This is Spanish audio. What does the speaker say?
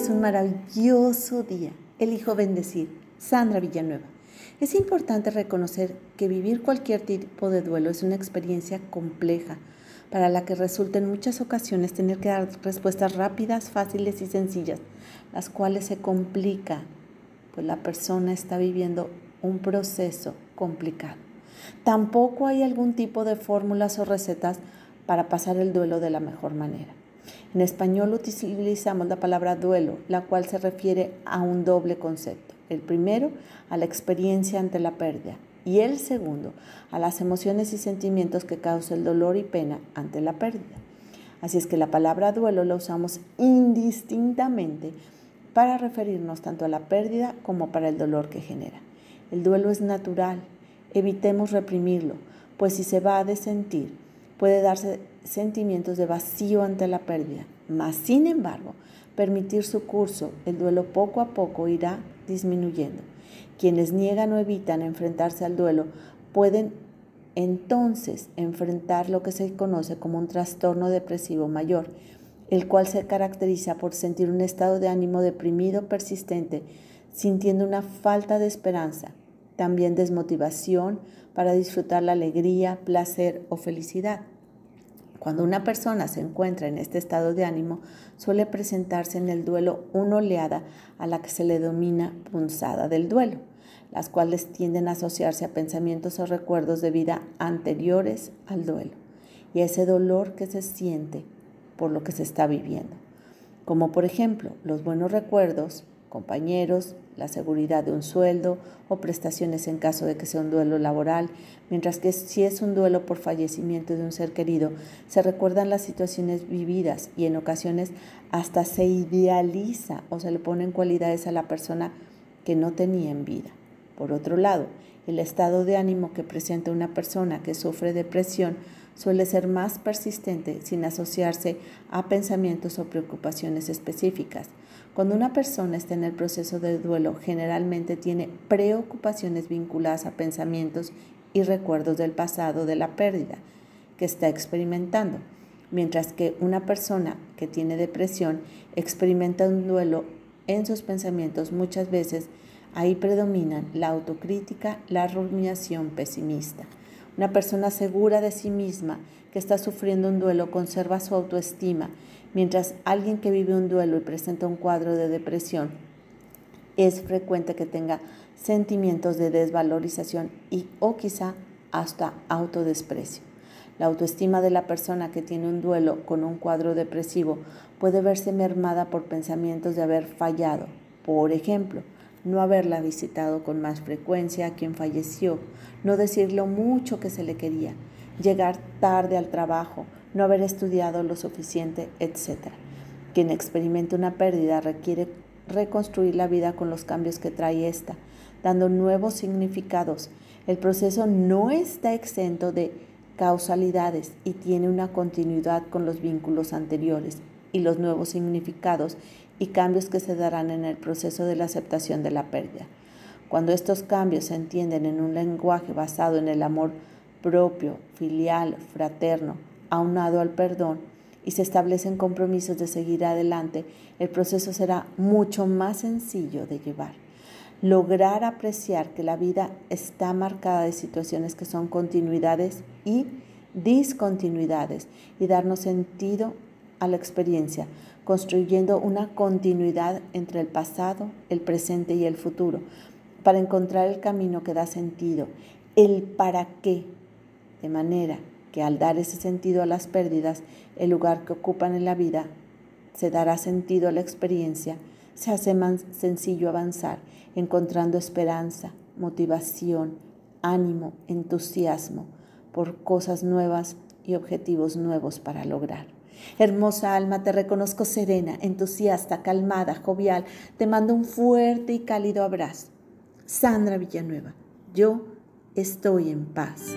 es un maravilloso día. Elijo bendecir. Sandra Villanueva. Es importante reconocer que vivir cualquier tipo de duelo es una experiencia compleja para la que resulta en muchas ocasiones tener que dar respuestas rápidas, fáciles y sencillas, las cuales se complican, pues la persona está viviendo un proceso complicado. Tampoco hay algún tipo de fórmulas o recetas para pasar el duelo de la mejor manera. En español utilizamos la palabra duelo, la cual se refiere a un doble concepto. El primero, a la experiencia ante la pérdida. Y el segundo, a las emociones y sentimientos que causa el dolor y pena ante la pérdida. Así es que la palabra duelo la usamos indistintamente para referirnos tanto a la pérdida como para el dolor que genera. El duelo es natural, evitemos reprimirlo, pues si se va a desentir, puede darse sentimientos de vacío ante la pérdida, mas sin embargo, permitir su curso, el duelo poco a poco irá disminuyendo. Quienes niegan o evitan enfrentarse al duelo pueden entonces enfrentar lo que se conoce como un trastorno depresivo mayor, el cual se caracteriza por sentir un estado de ánimo deprimido persistente, sintiendo una falta de esperanza, también desmotivación para disfrutar la alegría, placer o felicidad. Cuando una persona se encuentra en este estado de ánimo, suele presentarse en el duelo una oleada a la que se le domina punzada del duelo, las cuales tienden a asociarse a pensamientos o recuerdos de vida anteriores al duelo y a ese dolor que se siente por lo que se está viviendo. Como por ejemplo, los buenos recuerdos, compañeros, la seguridad de un sueldo o prestaciones en caso de que sea un duelo laboral, mientras que si es un duelo por fallecimiento de un ser querido, se recuerdan las situaciones vividas y en ocasiones hasta se idealiza o se le ponen cualidades a la persona que no tenía en vida. Por otro lado, el estado de ánimo que presenta una persona que sufre depresión suele ser más persistente sin asociarse a pensamientos o preocupaciones específicas. Cuando una persona está en el proceso de duelo, generalmente tiene preocupaciones vinculadas a pensamientos y recuerdos del pasado de la pérdida que está experimentando, mientras que una persona que tiene depresión experimenta un duelo en sus pensamientos muchas veces ahí predominan la autocrítica, la rumiación pesimista. Una persona segura de sí misma que está sufriendo un duelo conserva su autoestima Mientras alguien que vive un duelo y presenta un cuadro de depresión, es frecuente que tenga sentimientos de desvalorización y o quizá hasta autodesprecio. La autoestima de la persona que tiene un duelo con un cuadro depresivo puede verse mermada por pensamientos de haber fallado. Por ejemplo, no haberla visitado con más frecuencia a quien falleció, no decir lo mucho que se le quería, llegar tarde al trabajo, no haber estudiado lo suficiente, etc. Quien experimenta una pérdida requiere reconstruir la vida con los cambios que trae esta, dando nuevos significados. El proceso no está exento de causalidades y tiene una continuidad con los vínculos anteriores y los nuevos significados y cambios que se darán en el proceso de la aceptación de la pérdida. Cuando estos cambios se entienden en un lenguaje basado en el amor propio, filial, fraterno, aunado al perdón y se establecen compromisos de seguir adelante, el proceso será mucho más sencillo de llevar. Lograr apreciar que la vida está marcada de situaciones que son continuidades y discontinuidades y darnos sentido a la experiencia, construyendo una continuidad entre el pasado, el presente y el futuro, para encontrar el camino que da sentido, el para qué, de manera que al dar ese sentido a las pérdidas, el lugar que ocupan en la vida, se dará sentido a la experiencia, se hace más sencillo avanzar, encontrando esperanza, motivación, ánimo, entusiasmo por cosas nuevas y objetivos nuevos para lograr. Hermosa alma, te reconozco serena, entusiasta, calmada, jovial. Te mando un fuerte y cálido abrazo. Sandra Villanueva, yo estoy en paz.